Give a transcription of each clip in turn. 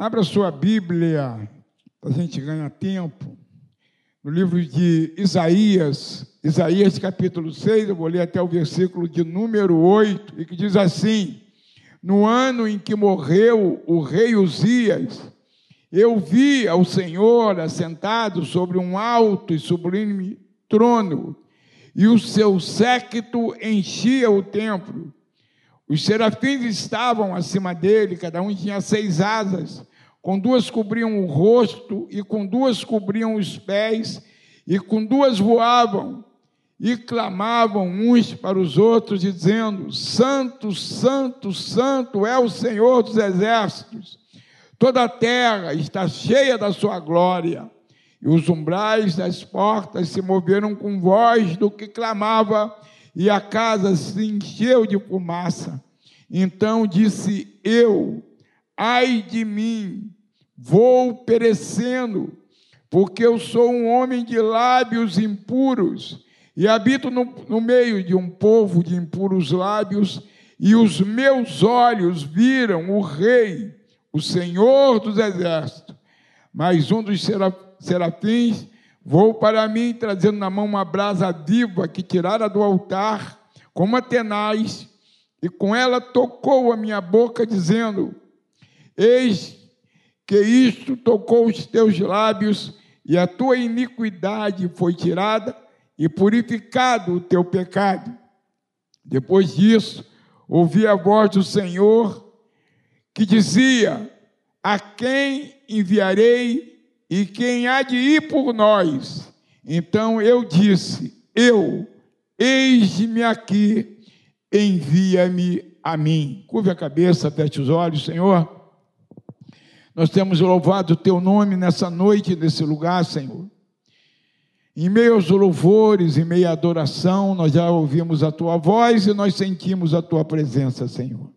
Abra sua Bíblia, a gente ganhar tempo. No livro de Isaías, Isaías capítulo 6, eu vou ler até o versículo de número 8, e que diz assim: No ano em que morreu o rei Uzias, eu vi ao Senhor assentado sobre um alto e sublime trono, e o seu séquito enchia o templo. Os serafins estavam acima dele, cada um tinha seis asas com duas cobriam o rosto, e com duas cobriam os pés, e com duas voavam, e clamavam uns para os outros, dizendo: Santo, Santo, Santo é o Senhor dos exércitos, toda a terra está cheia da sua glória. E os umbrais das portas se moveram com voz do que clamava, e a casa se encheu de fumaça. Então disse eu, Ai de mim, vou perecendo, porque eu sou um homem de lábios impuros e habito no, no meio de um povo de impuros lábios, e os meus olhos viram o Rei, o Senhor dos Exércitos. Mas um dos serafins voou para mim, trazendo na mão uma brasa viva que tirara do altar, como tenaz, e com ela tocou a minha boca, dizendo: Eis que isto tocou os teus lábios, e a tua iniquidade foi tirada, e purificado o teu pecado. Depois disso, ouvi a voz do Senhor que dizia: A quem enviarei e quem há de ir por nós? Então eu disse: Eu, eis-me aqui, envia-me a mim. Curve a cabeça, feche os olhos, Senhor. Nós temos louvado o teu nome nessa noite, nesse lugar, Senhor. Em meio aos louvores, em meio à adoração, nós já ouvimos a tua voz e nós sentimos a tua presença, Senhor.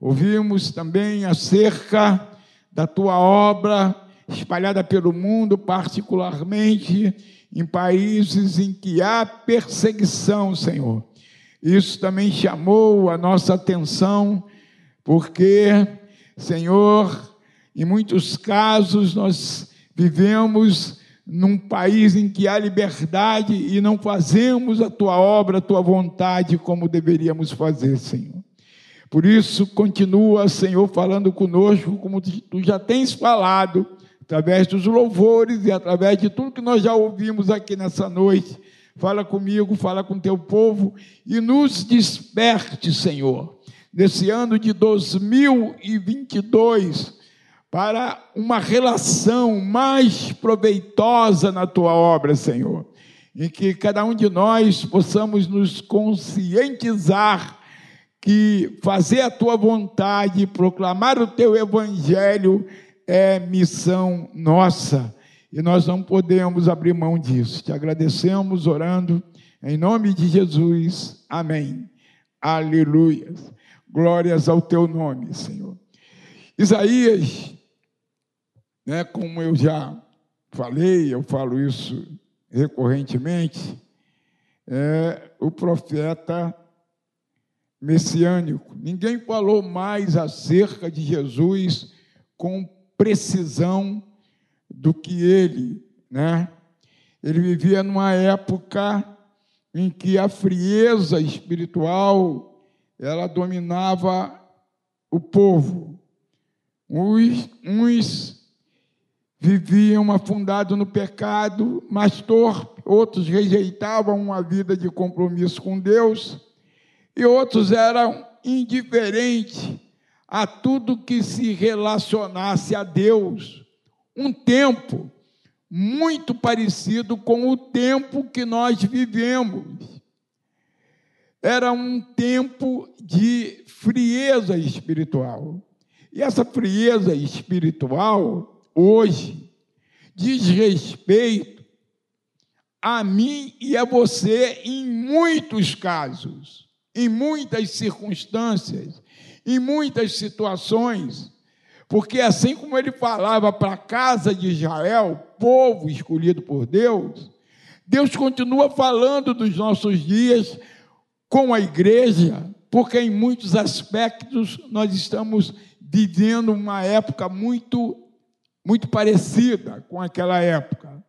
Ouvimos também acerca da tua obra espalhada pelo mundo, particularmente em países em que há perseguição, Senhor. Isso também chamou a nossa atenção, porque, Senhor, em muitos casos, nós vivemos num país em que há liberdade e não fazemos a tua obra, a tua vontade como deveríamos fazer, Senhor. Por isso, continua, Senhor, falando conosco, como tu já tens falado, através dos louvores e através de tudo que nós já ouvimos aqui nessa noite. Fala comigo, fala com teu povo e nos desperte, Senhor, nesse ano de 2022 para uma relação mais proveitosa na tua obra, Senhor, em que cada um de nós possamos nos conscientizar que fazer a tua vontade, proclamar o teu evangelho é missão nossa e nós não podemos abrir mão disso. Te agradecemos orando em nome de Jesus. Amém. Aleluia. Glórias ao teu nome, Senhor. Isaías né? Como eu já falei, eu falo isso recorrentemente, é o profeta messiânico. Ninguém falou mais acerca de Jesus com precisão do que ele, né? Ele vivia numa época em que a frieza espiritual ela dominava o povo. Uns, uns viviam afundados no pecado, mas torpe, outros rejeitavam uma vida de compromisso com Deus, e outros eram indiferentes a tudo que se relacionasse a Deus. Um tempo muito parecido com o tempo que nós vivemos. Era um tempo de frieza espiritual. E essa frieza espiritual hoje diz respeito a mim e a você em muitos casos, em muitas circunstâncias, em muitas situações, porque assim como ele falava para a casa de Israel, povo escolhido por Deus, Deus continua falando dos nossos dias com a igreja, porque em muitos aspectos nós estamos vivendo uma época muito, muito parecida com aquela época.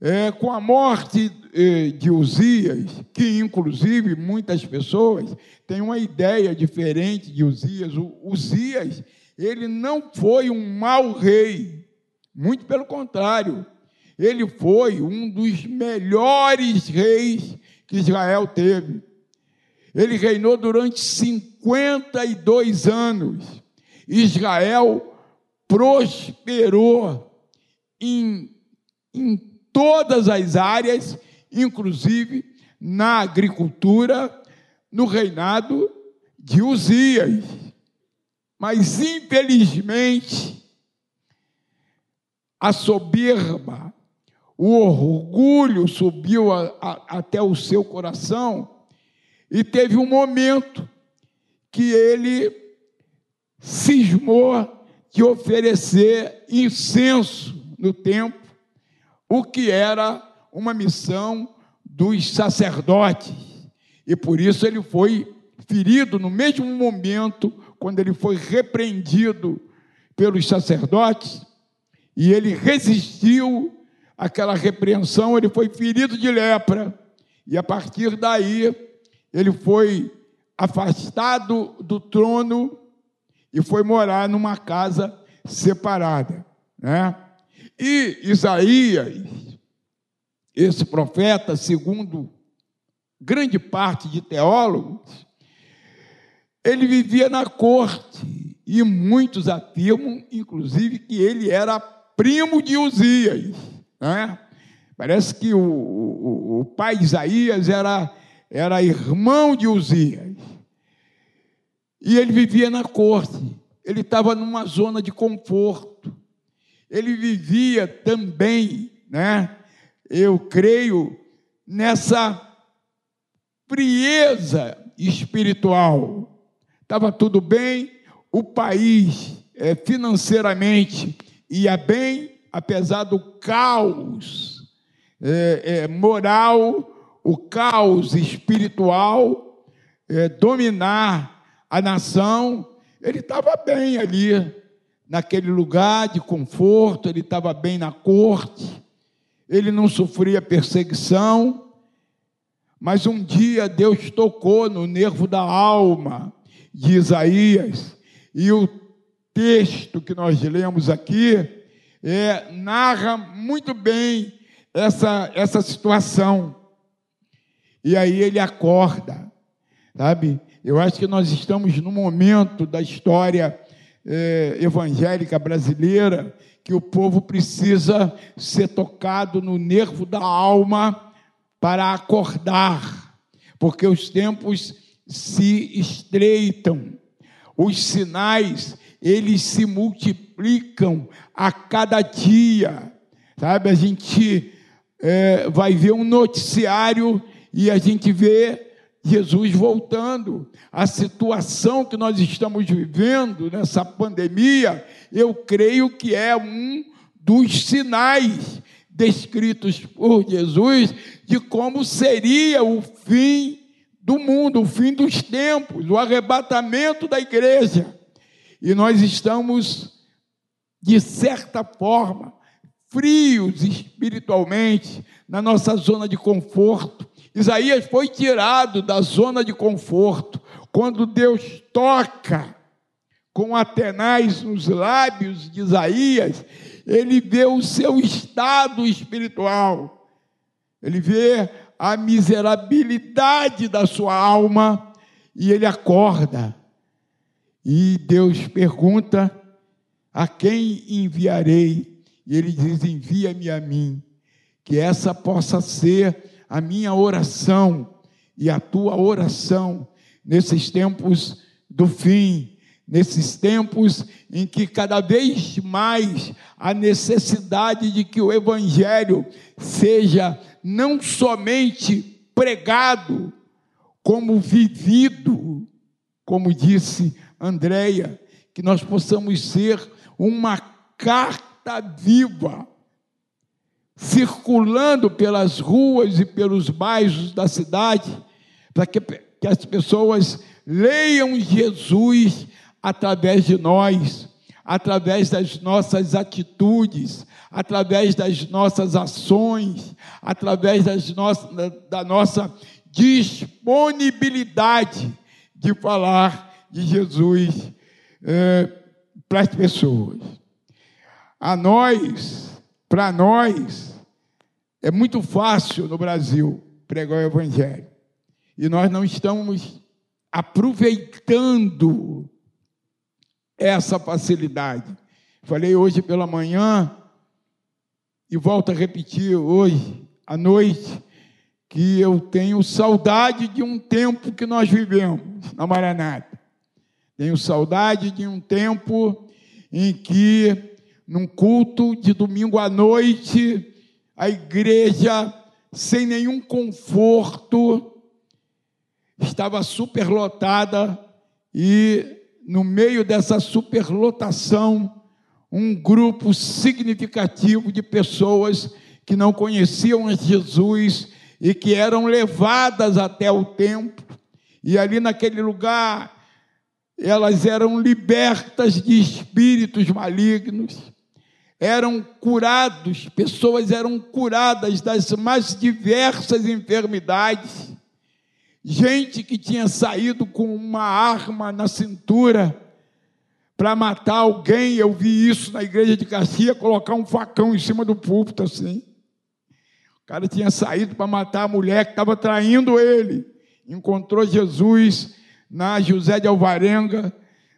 É, com a morte eh, de Uzias, que inclusive muitas pessoas têm uma ideia diferente de Uzias. O Uzias, ele não foi um mau rei, muito pelo contrário, ele foi um dos melhores reis que Israel teve. Ele reinou durante 52 anos. Israel prosperou em, em todas as áreas, inclusive na agricultura, no reinado de Uzias. Mas, infelizmente, a soberba, o orgulho subiu a, a, até o seu coração e teve um momento que ele cismou de oferecer incenso no templo, o que era uma missão dos sacerdotes. E por isso ele foi ferido no mesmo momento, quando ele foi repreendido pelos sacerdotes, e ele resistiu àquela repreensão, ele foi ferido de lepra, e a partir daí ele foi afastado do trono e foi morar numa casa separada, né? E Isaías, esse profeta, segundo grande parte de teólogos, ele vivia na corte e muitos afirmam, inclusive, que ele era primo de Uzias, né? Parece que o, o, o pai Isaías era era irmão de Uzias. E ele vivia na corte, ele estava numa zona de conforto. Ele vivia também, né? Eu creio nessa frieza espiritual. Estava tudo bem, o país é, financeiramente ia bem, apesar do caos é, é, moral o caos espiritual é, dominar a nação, ele estava bem ali, naquele lugar de conforto, ele estava bem na corte, ele não sofria perseguição, mas um dia Deus tocou no nervo da alma de Isaías, e o texto que nós lemos aqui é, narra muito bem essa, essa situação. E aí ele acorda, sabe? Eu acho que nós estamos no momento da história é, evangélica brasileira que o povo precisa ser tocado no nervo da alma para acordar, porque os tempos se estreitam, os sinais eles se multiplicam a cada dia, sabe? A gente é, vai ver um noticiário e a gente vê Jesus voltando. A situação que nós estamos vivendo nessa pandemia, eu creio que é um dos sinais descritos por Jesus de como seria o fim do mundo, o fim dos tempos, o arrebatamento da igreja. E nós estamos, de certa forma, frios espiritualmente, na nossa zona de conforto, Isaías foi tirado da zona de conforto quando Deus toca com Atenais nos lábios de Isaías, ele vê o seu estado espiritual, ele vê a miserabilidade da sua alma e ele acorda. E Deus pergunta: A quem enviarei? E ele diz: Envia-me a mim, que essa possa ser a minha oração e a tua oração nesses tempos do fim, nesses tempos em que cada vez mais a necessidade de que o Evangelho seja não somente pregado, como vivido, como disse Andréia, que nós possamos ser uma carta viva circulando pelas ruas e pelos bairros da cidade, para que, que as pessoas leiam Jesus através de nós, através das nossas atitudes, através das nossas ações, através das nossas, da nossa disponibilidade de falar de Jesus é, para as pessoas. A nós, para nós, é muito fácil no Brasil pregar o Evangelho. E nós não estamos aproveitando essa facilidade. Falei hoje pela manhã e volto a repetir hoje à noite que eu tenho saudade de um tempo que nós vivemos na Maranata. Tenho saudade de um tempo em que, num culto de domingo à noite, a igreja, sem nenhum conforto, estava superlotada e, no meio dessa superlotação, um grupo significativo de pessoas que não conheciam Jesus e que eram levadas até o templo, e ali naquele lugar elas eram libertas de espíritos malignos, eram curados, pessoas eram curadas das mais diversas enfermidades. Gente que tinha saído com uma arma na cintura para matar alguém, eu vi isso na igreja de Caxias, colocar um facão em cima do púlpito assim cara tinha saído para matar a mulher que estava traindo ele. Encontrou Jesus na José de Alvarenga,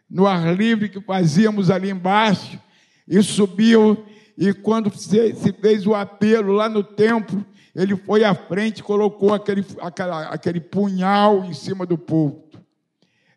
no ar livre que fazíamos ali embaixo, e subiu. E quando se fez o apelo lá no templo, ele foi à frente, colocou aquele, aquela, aquele punhal em cima do púlpito.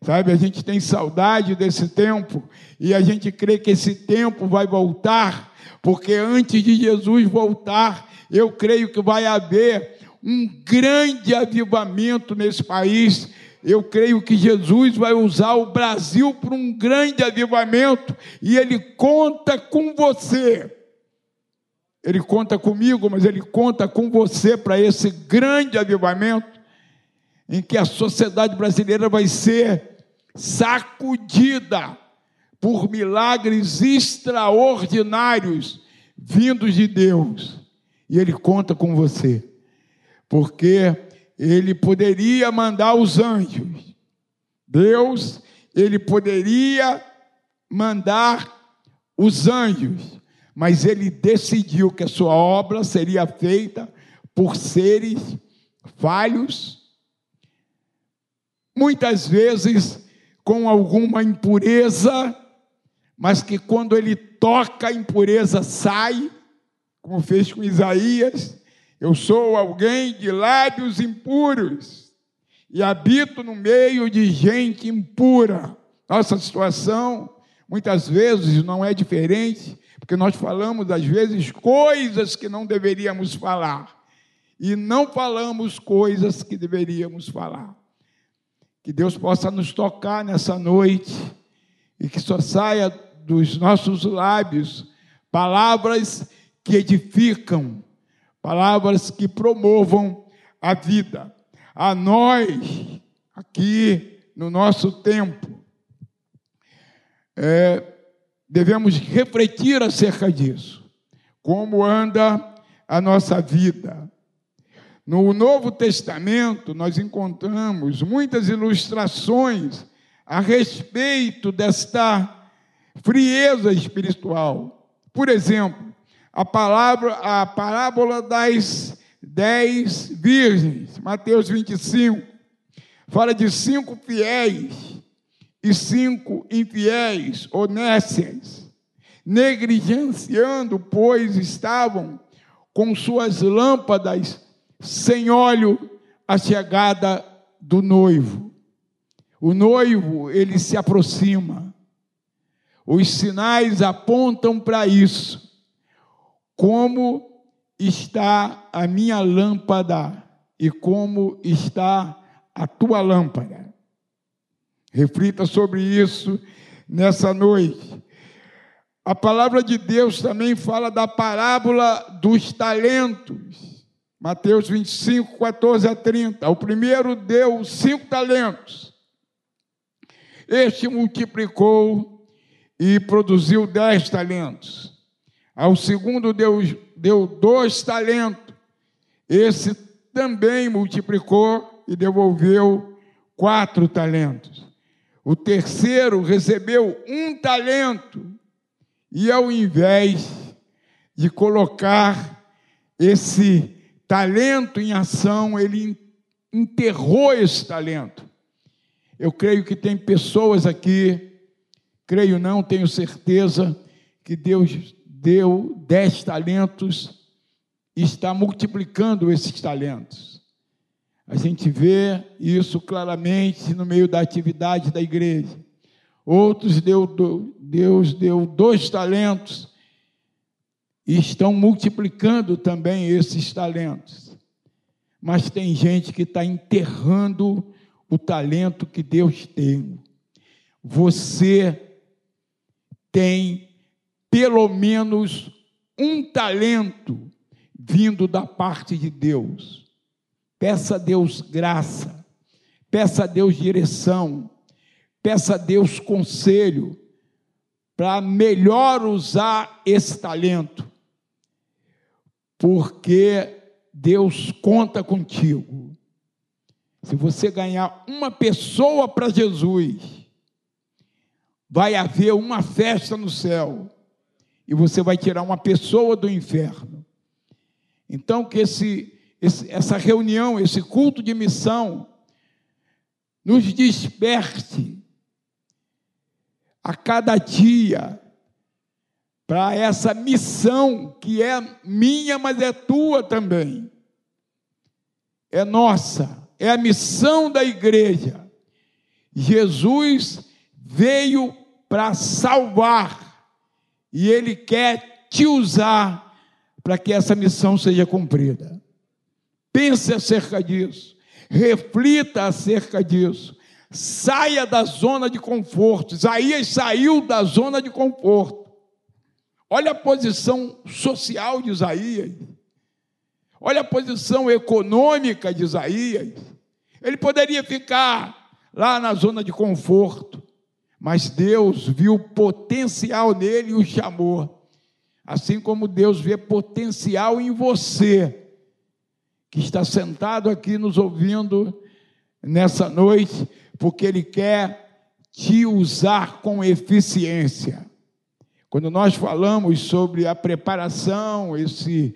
Sabe, a gente tem saudade desse tempo e a gente crê que esse tempo vai voltar, porque antes de Jesus voltar, eu creio que vai haver um grande avivamento nesse país. Eu creio que Jesus vai usar o Brasil para um grande avivamento e Ele conta com você. Ele conta comigo, mas Ele conta com você para esse grande avivamento em que a sociedade brasileira vai ser sacudida por milagres extraordinários vindos de Deus. E ele conta com você, porque ele poderia mandar os anjos. Deus, ele poderia mandar os anjos, mas ele decidiu que a sua obra seria feita por seres falhos, muitas vezes com alguma impureza, mas que quando ele toca a impureza sai, como fez com Isaías, eu sou alguém de lábios impuros e habito no meio de gente impura. Nossa situação muitas vezes não é diferente, porque nós falamos às vezes coisas que não deveríamos falar e não falamos coisas que deveríamos falar. Que Deus possa nos tocar nessa noite e que só saia dos nossos lábios palavras que edificam, palavras que promovam a vida. A nós, aqui no nosso tempo, é, devemos refletir acerca disso. Como anda a nossa vida. No Novo Testamento, nós encontramos muitas ilustrações a respeito desta frieza espiritual. Por exemplo, a palavra, a parábola das dez virgens, Mateus 25, fala de cinco fiéis e cinco infiéis, honestas, negligenciando, pois estavam com suas lâmpadas sem óleo a chegada do noivo. O noivo, ele se aproxima. Os sinais apontam para isso como está a minha lâmpada e como está a tua lâmpada. Reflita sobre isso nessa noite. A palavra de Deus também fala da parábola dos talentos. Mateus 25, 14 a 30. O primeiro deu cinco talentos. Este multiplicou e produziu dez talentos. Ao segundo deu, deu dois talentos. Esse também multiplicou e devolveu quatro talentos. O terceiro recebeu um talento e, ao invés de colocar esse talento em ação, ele enterrou esse talento. Eu creio que tem pessoas aqui, creio não, tenho certeza, que Deus deu dez talentos e está multiplicando esses talentos. A gente vê isso claramente no meio da atividade da igreja. Outros deu, Deus deu dois talentos e estão multiplicando também esses talentos. Mas tem gente que está enterrando o talento que Deus tem. Você tem pelo menos um talento vindo da parte de Deus. Peça a Deus graça, peça a Deus direção, peça a Deus conselho para melhor usar esse talento, porque Deus conta contigo. Se você ganhar uma pessoa para Jesus, vai haver uma festa no céu e você vai tirar uma pessoa do inferno. Então, que esse, esse, essa reunião, esse culto de missão, nos desperte a cada dia para essa missão que é minha, mas é tua também. É nossa, é a missão da igreja. Jesus veio para salvar e ele quer te usar para que essa missão seja cumprida. Pense acerca disso, reflita acerca disso, saia da zona de conforto. Isaías saiu da zona de conforto. Olha a posição social de Isaías. Olha a posição econômica de Isaías. Ele poderia ficar lá na zona de conforto, mas Deus viu potencial nele e o chamou. Assim como Deus vê potencial em você, que está sentado aqui nos ouvindo nessa noite, porque Ele quer te usar com eficiência. Quando nós falamos sobre a preparação, esse,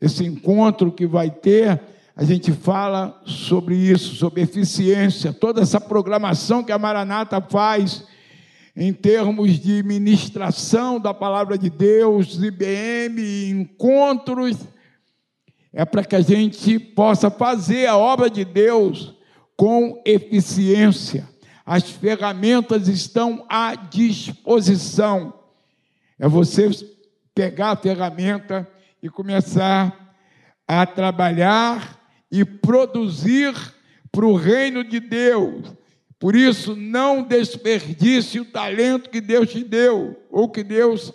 esse encontro que vai ter, a gente fala sobre isso, sobre eficiência, toda essa programação que a Maranata faz em termos de ministração da palavra de Deus, IBM, encontros, é para que a gente possa fazer a obra de Deus com eficiência. As ferramentas estão à disposição. É você pegar a ferramenta e começar a trabalhar e produzir para o reino de Deus por isso, não desperdice o talento que Deus te deu, ou que Deus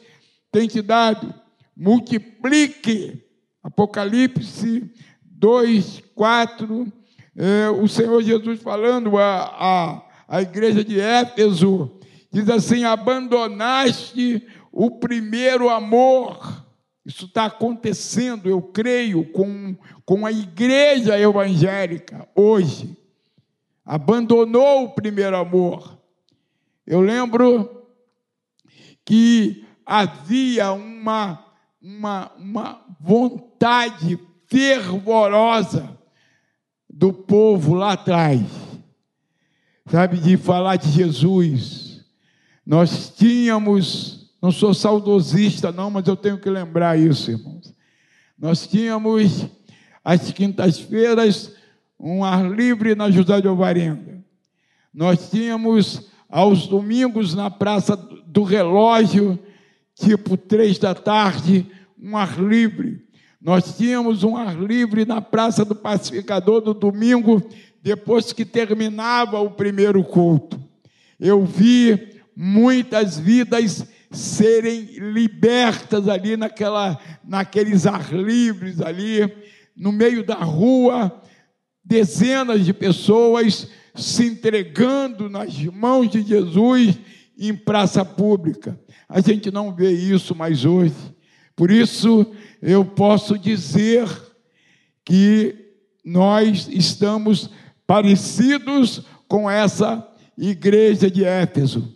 tem te dado. Multiplique. Apocalipse 2, 4, é, o Senhor Jesus falando à a, a igreja de Éfeso, diz assim: abandonaste o primeiro amor. Isso está acontecendo, eu creio, com, com a igreja evangélica hoje abandonou o primeiro amor. Eu lembro que havia uma, uma, uma vontade fervorosa do povo lá atrás, sabe, de falar de Jesus. Nós tínhamos, não sou saudosista, não, mas eu tenho que lembrar isso, irmãos. Nós tínhamos as quintas-feiras um ar livre na José de Alvarenga. Nós tínhamos aos domingos na Praça do Relógio, tipo três da tarde, um ar livre. Nós tínhamos um ar livre na Praça do Pacificador no domingo, depois que terminava o primeiro culto. Eu vi muitas vidas serem libertas ali naquela, naqueles ar livres ali, no meio da rua, dezenas de pessoas se entregando nas mãos de Jesus em praça pública. A gente não vê isso mais hoje. Por isso, eu posso dizer que nós estamos parecidos com essa igreja de Éfeso.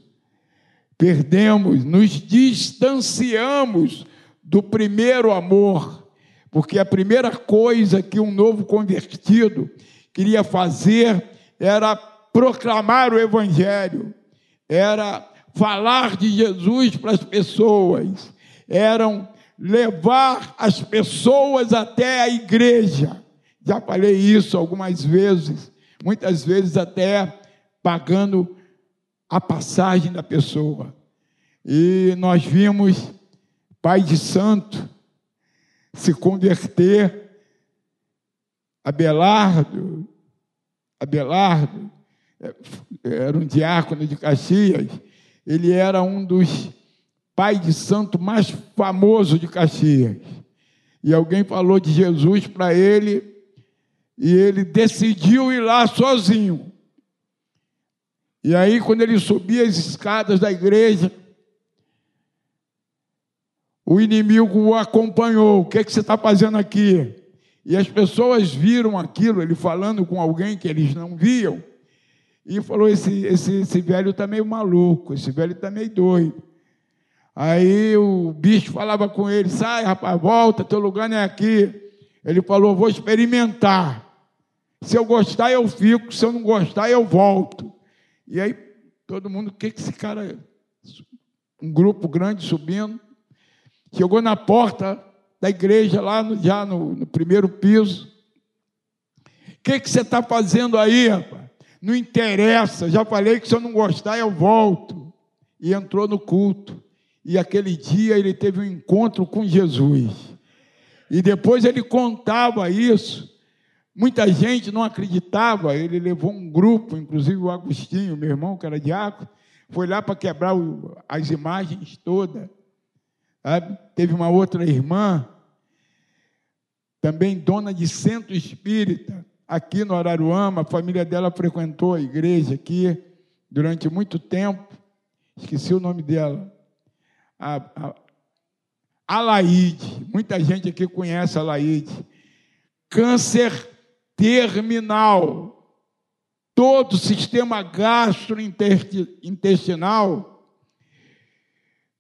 Perdemos, nos distanciamos do primeiro amor, porque a primeira coisa que um novo convertido queria fazer era proclamar o Evangelho, era falar de Jesus para as pessoas, eram levar as pessoas até a igreja. Já falei isso algumas vezes, muitas vezes até pagando a passagem da pessoa. E nós vimos pai de santo se converter, Abelardo, Abelardo, é, era um diácono de Caxias, ele era um dos pai de santo mais famoso de Caxias. E alguém falou de Jesus para ele, e ele decidiu ir lá sozinho. E aí, quando ele subia as escadas da igreja, o inimigo o acompanhou. O que, é que você está fazendo aqui? E as pessoas viram aquilo, ele falando com alguém que eles não viam, e falou: esse, esse, esse velho está meio maluco, esse velho está meio doido. Aí o bicho falava com ele: sai, rapaz, volta, teu lugar não é aqui. Ele falou: vou experimentar. Se eu gostar, eu fico, se eu não gostar, eu volto. E aí todo mundo, o que, que esse cara. Um grupo grande subindo. Chegou na porta da igreja, lá no, já no, no primeiro piso. O que, que você está fazendo aí, rapaz? Não interessa, já falei que se eu não gostar, eu volto. E entrou no culto. E aquele dia ele teve um encontro com Jesus. E depois ele contava isso. Muita gente não acreditava. Ele levou um grupo, inclusive o Agostinho, meu irmão, que era diácono, foi lá para quebrar as imagens todas. Sabe? Teve uma outra irmã, também dona de centro espírita, aqui no Araruama. A família dela frequentou a igreja aqui durante muito tempo. Esqueci o nome dela. A, a. Muita gente aqui conhece a Alaide. Câncer terminal. Todo o sistema gastrointestinal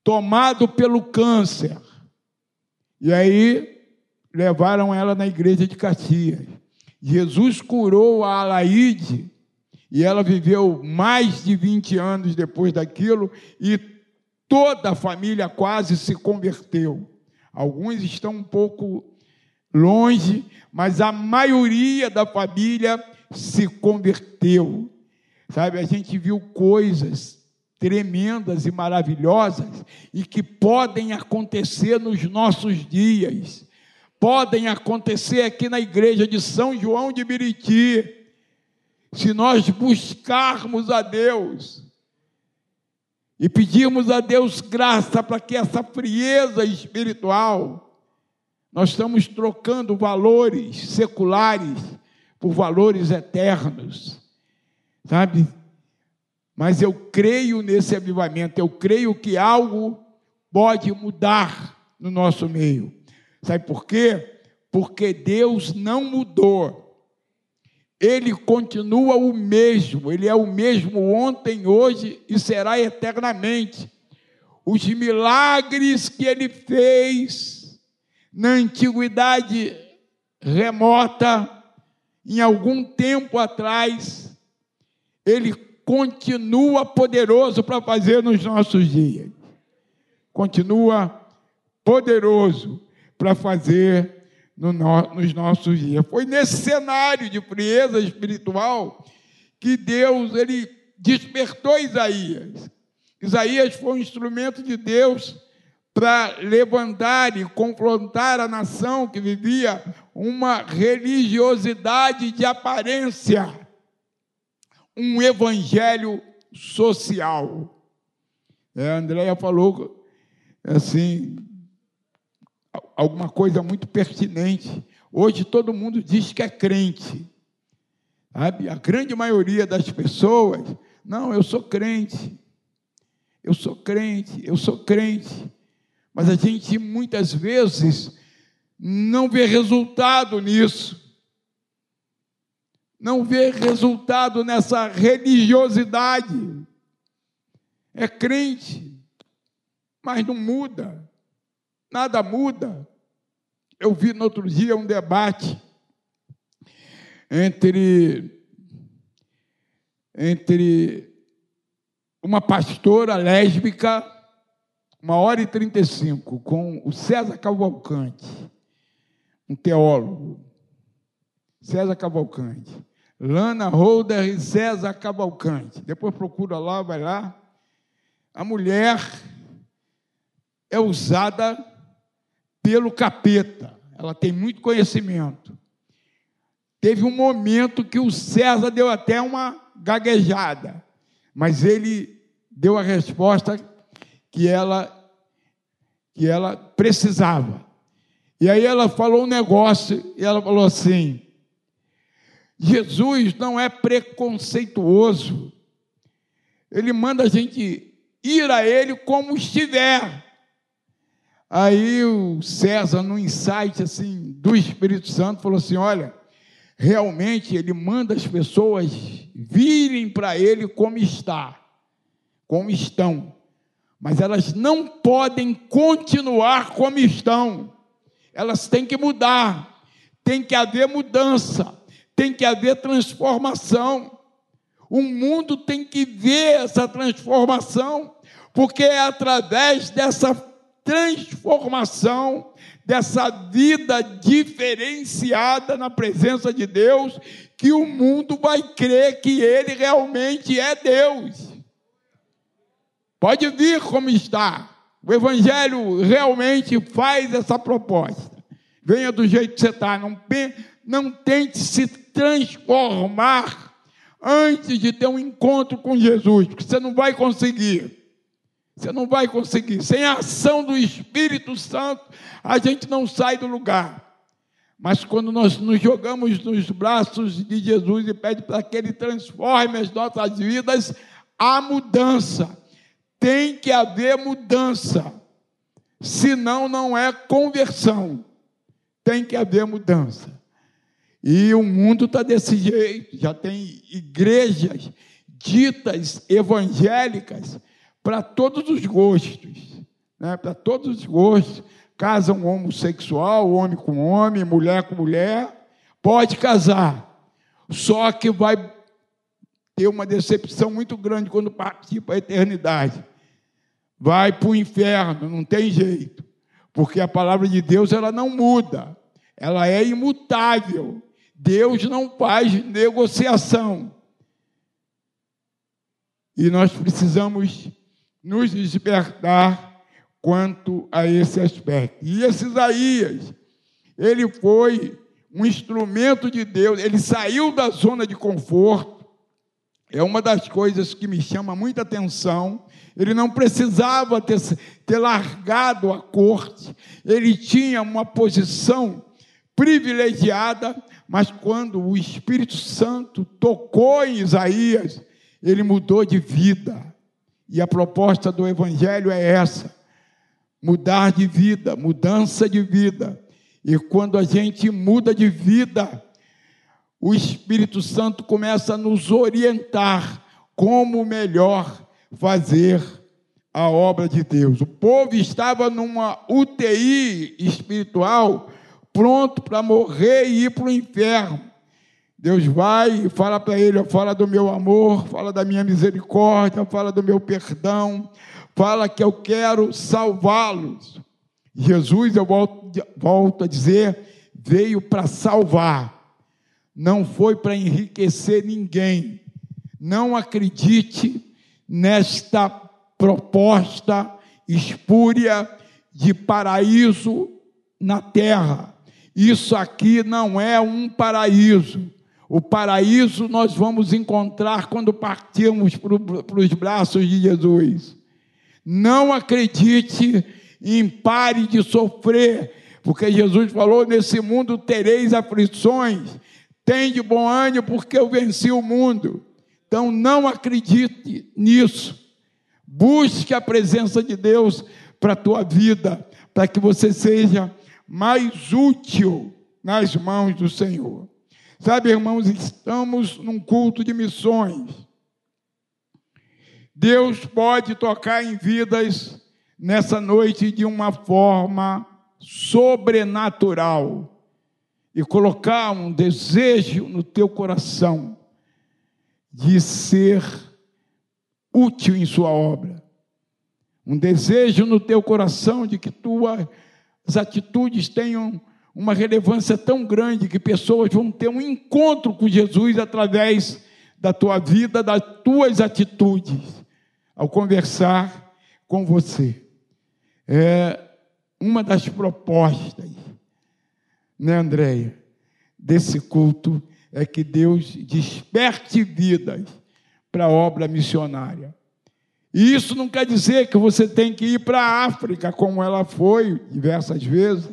tomado pelo câncer. E aí levaram ela na igreja de Caxias. Jesus curou a Alaide e ela viveu mais de 20 anos depois daquilo e toda a família quase se converteu. Alguns estão um pouco longe, mas a maioria da família se converteu. Sabe, a gente viu coisas tremendas e maravilhosas e que podem acontecer nos nossos dias, podem acontecer aqui na igreja de São João de Biriti, se nós buscarmos a Deus e pedirmos a Deus graça para que essa frieza espiritual, nós estamos trocando valores seculares por valores eternos, sabe? Mas eu creio nesse avivamento, eu creio que algo pode mudar no nosso meio. Sabe por quê? Porque Deus não mudou. Ele continua o mesmo, ele é o mesmo ontem, hoje e será eternamente. Os milagres que ele fez na antiguidade remota, em algum tempo atrás, ele continua poderoso para fazer nos nossos dias. Continua poderoso para fazer no no, nos nossos dias. Foi nesse cenário de frieza espiritual que Deus ele despertou Isaías. Isaías foi um instrumento de Deus para levantar e confrontar a nação que vivia uma religiosidade de aparência um evangelho social. É, a Andréia falou assim, alguma coisa muito pertinente. Hoje todo mundo diz que é crente. Sabe? A grande maioria das pessoas, não, eu sou crente, eu sou crente, eu sou crente. Mas a gente muitas vezes não vê resultado nisso. Não vê resultado nessa religiosidade. É crente, mas não muda. Nada muda. Eu vi no outro dia um debate entre entre uma pastora lésbica, uma hora e trinta e cinco, com o César Cavalcante, um teólogo. César Cavalcante. Lana Holder e César Cavalcante. Depois procura lá, vai lá. A mulher é usada pelo capeta. Ela tem muito conhecimento. Teve um momento que o César deu até uma gaguejada, mas ele deu a resposta que ela que ela precisava. E aí ela falou um negócio e ela falou assim: Jesus não é preconceituoso. Ele manda a gente ir a ele como estiver. Aí o César, no insight assim do Espírito Santo, falou assim: olha, realmente ele manda as pessoas virem para ele como está, como estão, mas elas não podem continuar como estão, elas têm que mudar, tem que haver mudança, tem que haver transformação. O mundo tem que ver essa transformação, porque é através dessa transformação dessa vida diferenciada na presença de Deus, que o mundo vai crer que Ele realmente é Deus. Pode vir como está. O Evangelho realmente faz essa proposta. Venha do jeito que você está. Não, não tente se transformar antes de ter um encontro com Jesus, porque você não vai conseguir. Você não vai conseguir. Sem a ação do Espírito Santo, a gente não sai do lugar. Mas quando nós nos jogamos nos braços de Jesus e pede para que Ele transforme as nossas vidas, há mudança. Tem que haver mudança. Senão, não é conversão. Tem que haver mudança. E o mundo está desse jeito. Já tem igrejas ditas evangélicas para todos os gostos, né? para todos os gostos. Casa um homossexual, homem com homem, mulher com mulher, pode casar. Só que vai ter uma decepção muito grande quando participa a eternidade. Vai para o inferno, não tem jeito. Porque a palavra de Deus ela não muda, ela é imutável. Deus não faz negociação. E nós precisamos nos despertar quanto a esse aspecto. E esse Isaías, ele foi um instrumento de Deus, ele saiu da zona de conforto. É uma das coisas que me chama muita atenção. Ele não precisava ter, ter largado a corte, ele tinha uma posição privilegiada, mas quando o Espírito Santo tocou em Isaías, ele mudou de vida. E a proposta do Evangelho é essa: mudar de vida, mudança de vida. E quando a gente muda de vida, o Espírito Santo começa a nos orientar como melhor fazer a obra de Deus. O povo estava numa UTI espiritual, pronto para morrer e ir para o inferno. Deus vai e fala para ele, fala do meu amor, fala da minha misericórdia, fala do meu perdão, fala que eu quero salvá-los. Jesus, eu volto, volto a dizer, veio para salvar, não foi para enriquecer ninguém. Não acredite nesta proposta espúria de paraíso na terra. Isso aqui não é um paraíso. O paraíso nós vamos encontrar quando partirmos para os braços de Jesus. Não acredite em pare de sofrer, porque Jesus falou: nesse mundo tereis aflições, Tem de bom ânimo, porque eu venci o mundo. Então não acredite nisso. Busque a presença de Deus para a tua vida, para que você seja mais útil nas mãos do Senhor. Sabe, irmãos, estamos num culto de missões. Deus pode tocar em vidas nessa noite de uma forma sobrenatural e colocar um desejo no teu coração de ser útil em sua obra. Um desejo no teu coração de que tuas atitudes tenham uma relevância tão grande que pessoas vão ter um encontro com Jesus através da tua vida, das tuas atitudes, ao conversar com você. É uma das propostas, né, Andréia, desse culto é que Deus desperte vidas para a obra missionária. E isso não quer dizer que você tem que ir para a África, como ela foi diversas vezes.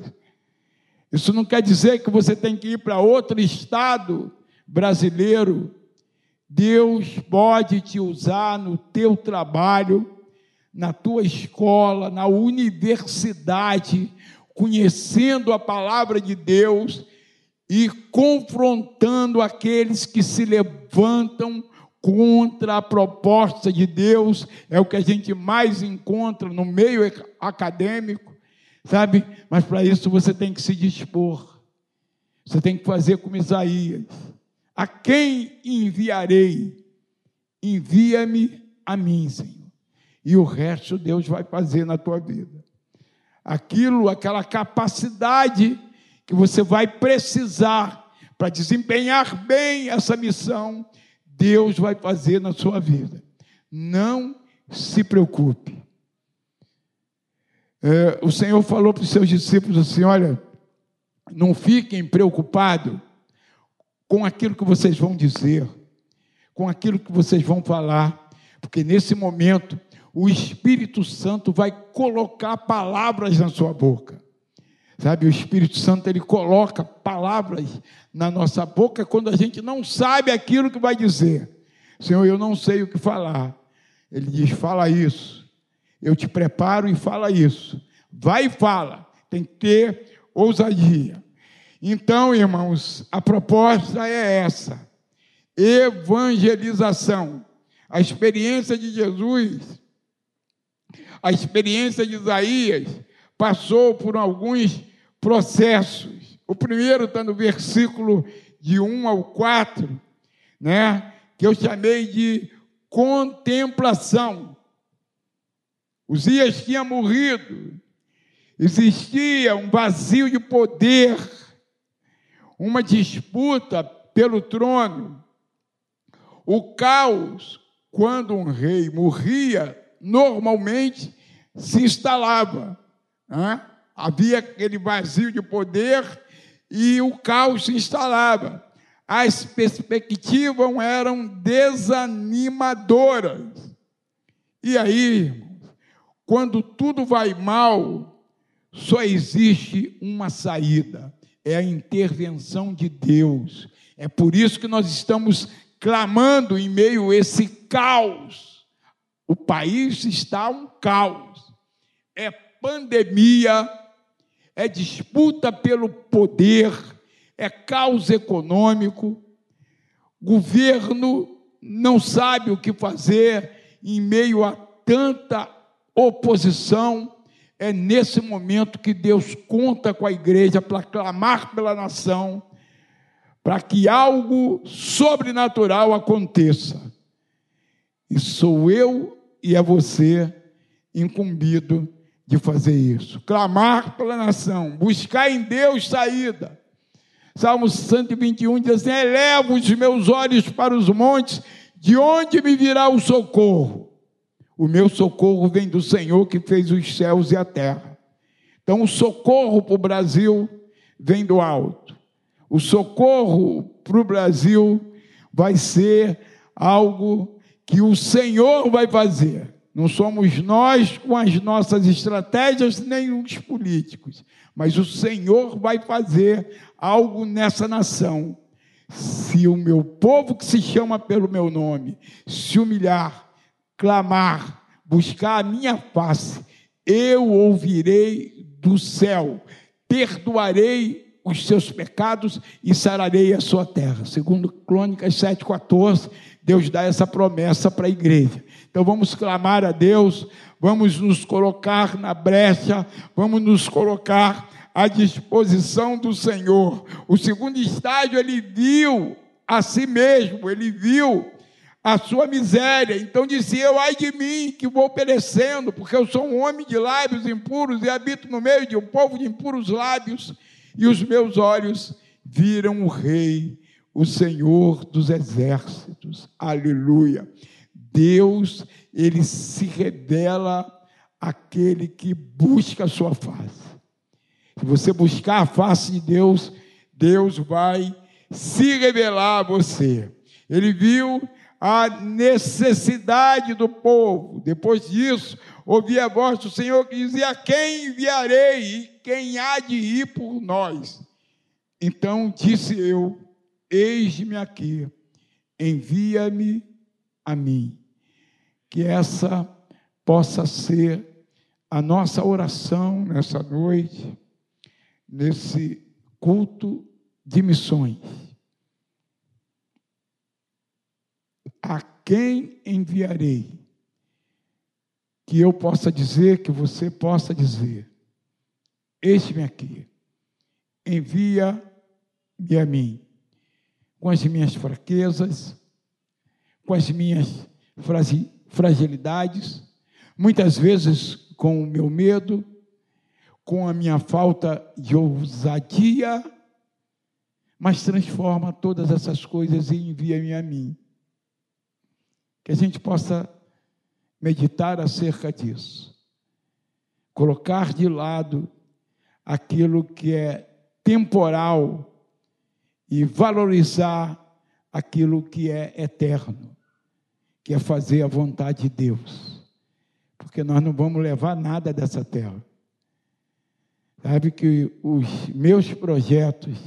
Isso não quer dizer que você tem que ir para outro estado brasileiro. Deus pode te usar no teu trabalho, na tua escola, na universidade, conhecendo a palavra de Deus e confrontando aqueles que se levantam contra a proposta de Deus, é o que a gente mais encontra no meio acadêmico, sabe? Mas para isso você tem que se dispor, você tem que fazer como Isaías: a quem enviarei? Envia-me a mim, Senhor, e o resto Deus vai fazer na tua vida. Aquilo, aquela capacidade que você vai precisar para desempenhar bem essa missão, Deus vai fazer na sua vida. Não se preocupe. É, o Senhor falou para os seus discípulos assim: olha, não fiquem preocupados com aquilo que vocês vão dizer, com aquilo que vocês vão falar, porque nesse momento o Espírito Santo vai colocar palavras na sua boca. Sabe, o Espírito Santo ele coloca palavras na nossa boca quando a gente não sabe aquilo que vai dizer. Senhor, eu não sei o que falar. Ele diz: fala isso. Eu te preparo e fala isso. Vai e fala. Tem que ter ousadia. Então, irmãos, a proposta é essa: evangelização. A experiência de Jesus, a experiência de Isaías, passou por alguns processos. O primeiro está no versículo de 1 ao 4, né, que eu chamei de contemplação. Uzias tinha morrido, existia um vazio de poder, uma disputa pelo trono. O caos, quando um rei morria, normalmente se instalava. Né? Havia aquele vazio de poder e o caos se instalava. As perspectivas eram desanimadoras. E aí, quando tudo vai mal, só existe uma saída: é a intervenção de Deus. É por isso que nós estamos clamando em meio a esse caos. O país está um caos. É pandemia, é disputa pelo poder, é caos econômico, governo não sabe o que fazer em meio a tanta oposição. É nesse momento que Deus conta com a igreja para clamar pela nação, para que algo sobrenatural aconteça. E sou eu e é você incumbido de fazer isso. Clamar pela nação, buscar em Deus saída. Salmo 121 diz assim: Elevo os meus olhos para os montes, de onde me virá o socorro? O meu socorro vem do Senhor que fez os céus e a terra. Então, o socorro para o Brasil vem do alto. O socorro para o Brasil vai ser algo que o Senhor vai fazer. Não somos nós com as nossas estratégias, nem os políticos, mas o Senhor vai fazer algo nessa nação. Se o meu povo que se chama pelo meu nome se humilhar, clamar, buscar a minha face, eu ouvirei do céu, perdoarei os seus pecados e sararei a sua terra. Segundo Crônicas 7,14, Deus dá essa promessa para a igreja. Então vamos clamar a Deus, vamos nos colocar na brecha, vamos nos colocar à disposição do Senhor. O segundo estágio, ele viu a si mesmo, ele viu a sua miséria. Então disse eu, ai de mim, que vou perecendo, porque eu sou um homem de lábios impuros e habito no meio de um povo de impuros lábios, e os meus olhos viram o rei, o Senhor dos exércitos. Aleluia. Deus, ele se revela aquele que busca a sua face. Se você buscar a face de Deus, Deus vai se revelar a você. Ele viu a necessidade do povo. Depois disso, ouvi a voz do Senhor que dizia: Quem enviarei quem há de ir por nós? Então disse eu: Eis-me aqui, envia-me a mim. Que essa possa ser a nossa oração nessa noite, nesse culto de missões. A quem enviarei? Que eu possa dizer, que você possa dizer: Eis-me aqui, envia-me a mim, com as minhas fraquezas, com as minhas fragilidades, muitas vezes com o meu medo, com a minha falta de ousadia, mas transforma todas essas coisas e envia-me a mim que a gente possa meditar acerca disso. Colocar de lado aquilo que é temporal e valorizar aquilo que é eterno, que é fazer a vontade de Deus. Porque nós não vamos levar nada dessa terra. Sabe que os meus projetos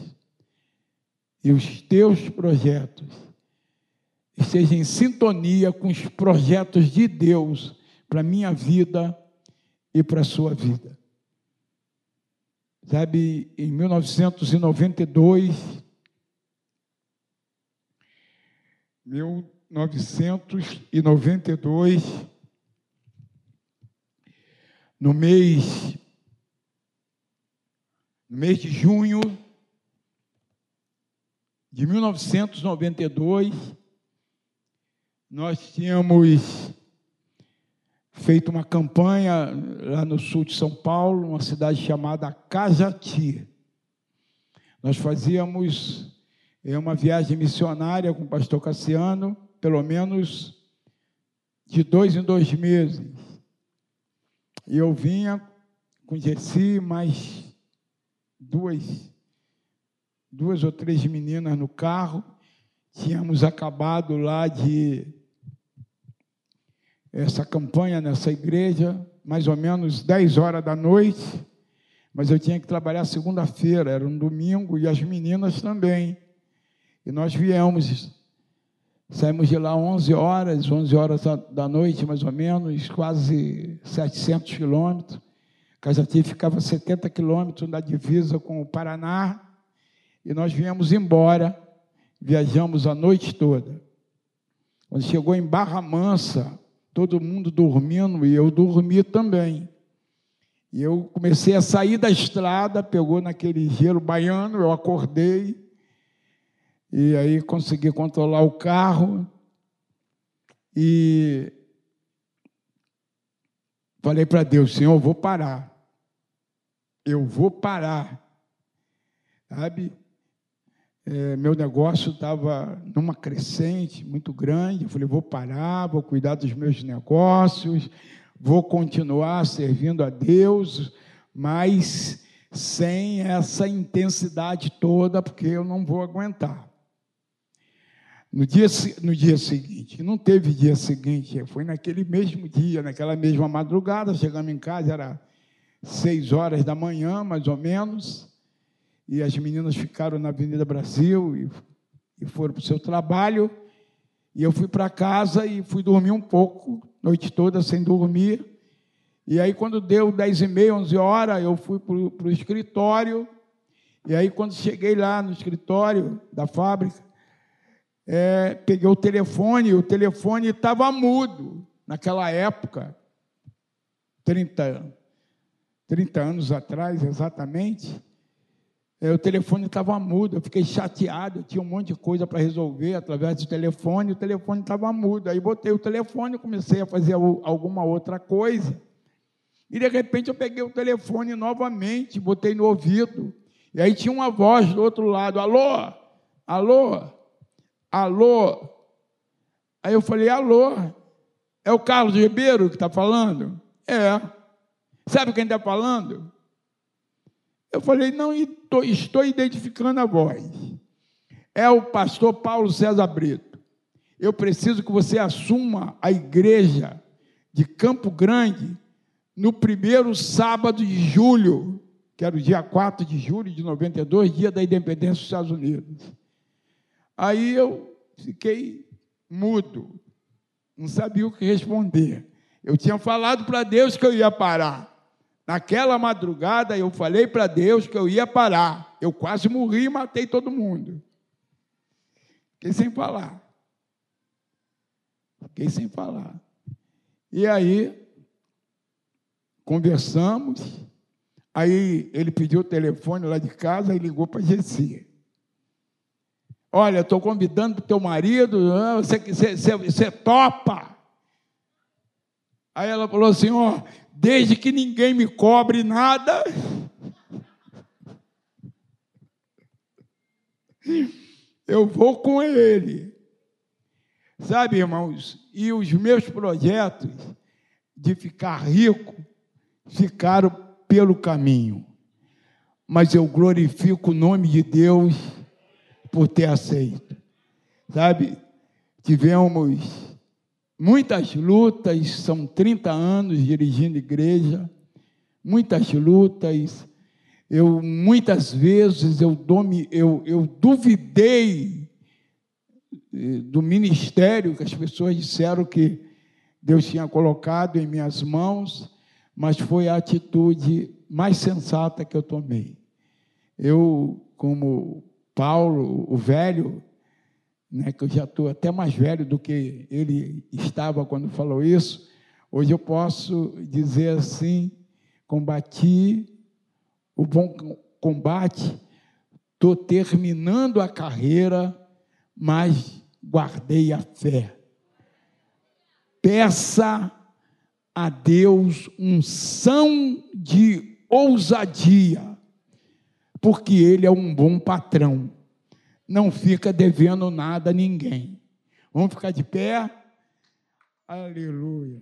e os teus projetos esteja em sintonia com os projetos de Deus para a minha vida e para a sua vida. Sabe, em 1992, 1992, no mês, no mês de junho de 1992, nós tínhamos feito uma campanha lá no sul de São Paulo, uma cidade chamada Cajati. Nós fazíamos é, uma viagem missionária com o pastor Cassiano, pelo menos de dois em dois meses. E eu vinha com Jessi, mais duas, duas ou três meninas no carro. Tínhamos acabado lá de essa campanha nessa igreja, mais ou menos 10 horas da noite, mas eu tinha que trabalhar segunda-feira, era um domingo, e as meninas também. E nós viemos, saímos de lá 11 horas, 11 horas da noite, mais ou menos, quase 700 quilômetros. Cajati ficava 70 quilômetros da divisa com o Paraná, e nós viemos embora, viajamos a noite toda. Quando chegou em Barra Mansa, todo mundo dormindo e eu dormi também. E eu comecei a sair da estrada, pegou naquele gelo baiano, eu acordei, e aí consegui controlar o carro, e falei para Deus, Senhor, eu vou parar, eu vou parar, sabe? É, meu negócio estava numa crescente muito grande. Eu falei, vou parar, vou cuidar dos meus negócios, vou continuar servindo a Deus, mas sem essa intensidade toda, porque eu não vou aguentar. No dia, no dia seguinte, não teve dia seguinte, foi naquele mesmo dia, naquela mesma madrugada, chegamos em casa, era seis horas da manhã, mais ou menos, e as meninas ficaram na Avenida Brasil e e foram para o seu trabalho. E eu fui para casa e fui dormir um pouco, noite toda sem dormir. E aí, quando deu 10 e meia, 11 horas, eu fui para o escritório. E aí, quando cheguei lá no escritório da fábrica, é, peguei o telefone, o telefone estava mudo naquela época, 30, 30 anos atrás exatamente. É, o telefone estava mudo, eu fiquei chateado, tinha um monte de coisa para resolver através do telefone, o telefone estava mudo. Aí botei o telefone, comecei a fazer alguma outra coisa. E de repente eu peguei o telefone novamente, botei no ouvido. E aí tinha uma voz do outro lado: alô, alô, alô. Aí eu falei: alô, é o Carlos Ribeiro que está falando? É. Sabe quem está falando? Eu falei: não estou, identificando a voz. É o pastor Paulo César Brito. Eu preciso que você assuma a igreja de Campo Grande no primeiro sábado de julho, que era o dia 4 de julho de 92, dia da independência dos Estados Unidos. Aí eu fiquei mudo, não sabia o que responder. Eu tinha falado para Deus que eu ia parar. Naquela madrugada eu falei para Deus que eu ia parar. Eu quase morri e matei todo mundo. Fiquei sem falar. Fiquei sem falar. E aí Conversamos, aí ele pediu o telefone lá de casa e ligou para a Gessia. Olha, estou convidando o teu marido, você, você, você, você topa. Aí ela falou assim: ó, desde que ninguém me cobre nada. Eu vou com ele. Sabe, irmãos, e os meus projetos de ficar rico ficaram pelo caminho. Mas eu glorifico o nome de Deus por ter aceito. Sabe, tivemos muitas lutas, são 30 anos dirigindo igreja, muitas lutas. Eu muitas vezes eu, domi, eu, eu duvidei eh, do ministério que as pessoas disseram que Deus tinha colocado em minhas mãos mas foi a atitude mais sensata que eu tomei. Eu, como Paulo, o velho, né, que eu já estou até mais velho do que ele estava quando falou isso, hoje eu posso dizer assim: combati o bom combate, estou terminando a carreira, mas guardei a fé. Peça a Deus unção de ousadia, porque Ele é um bom patrão, não fica devendo nada a ninguém. Vamos ficar de pé? Aleluia.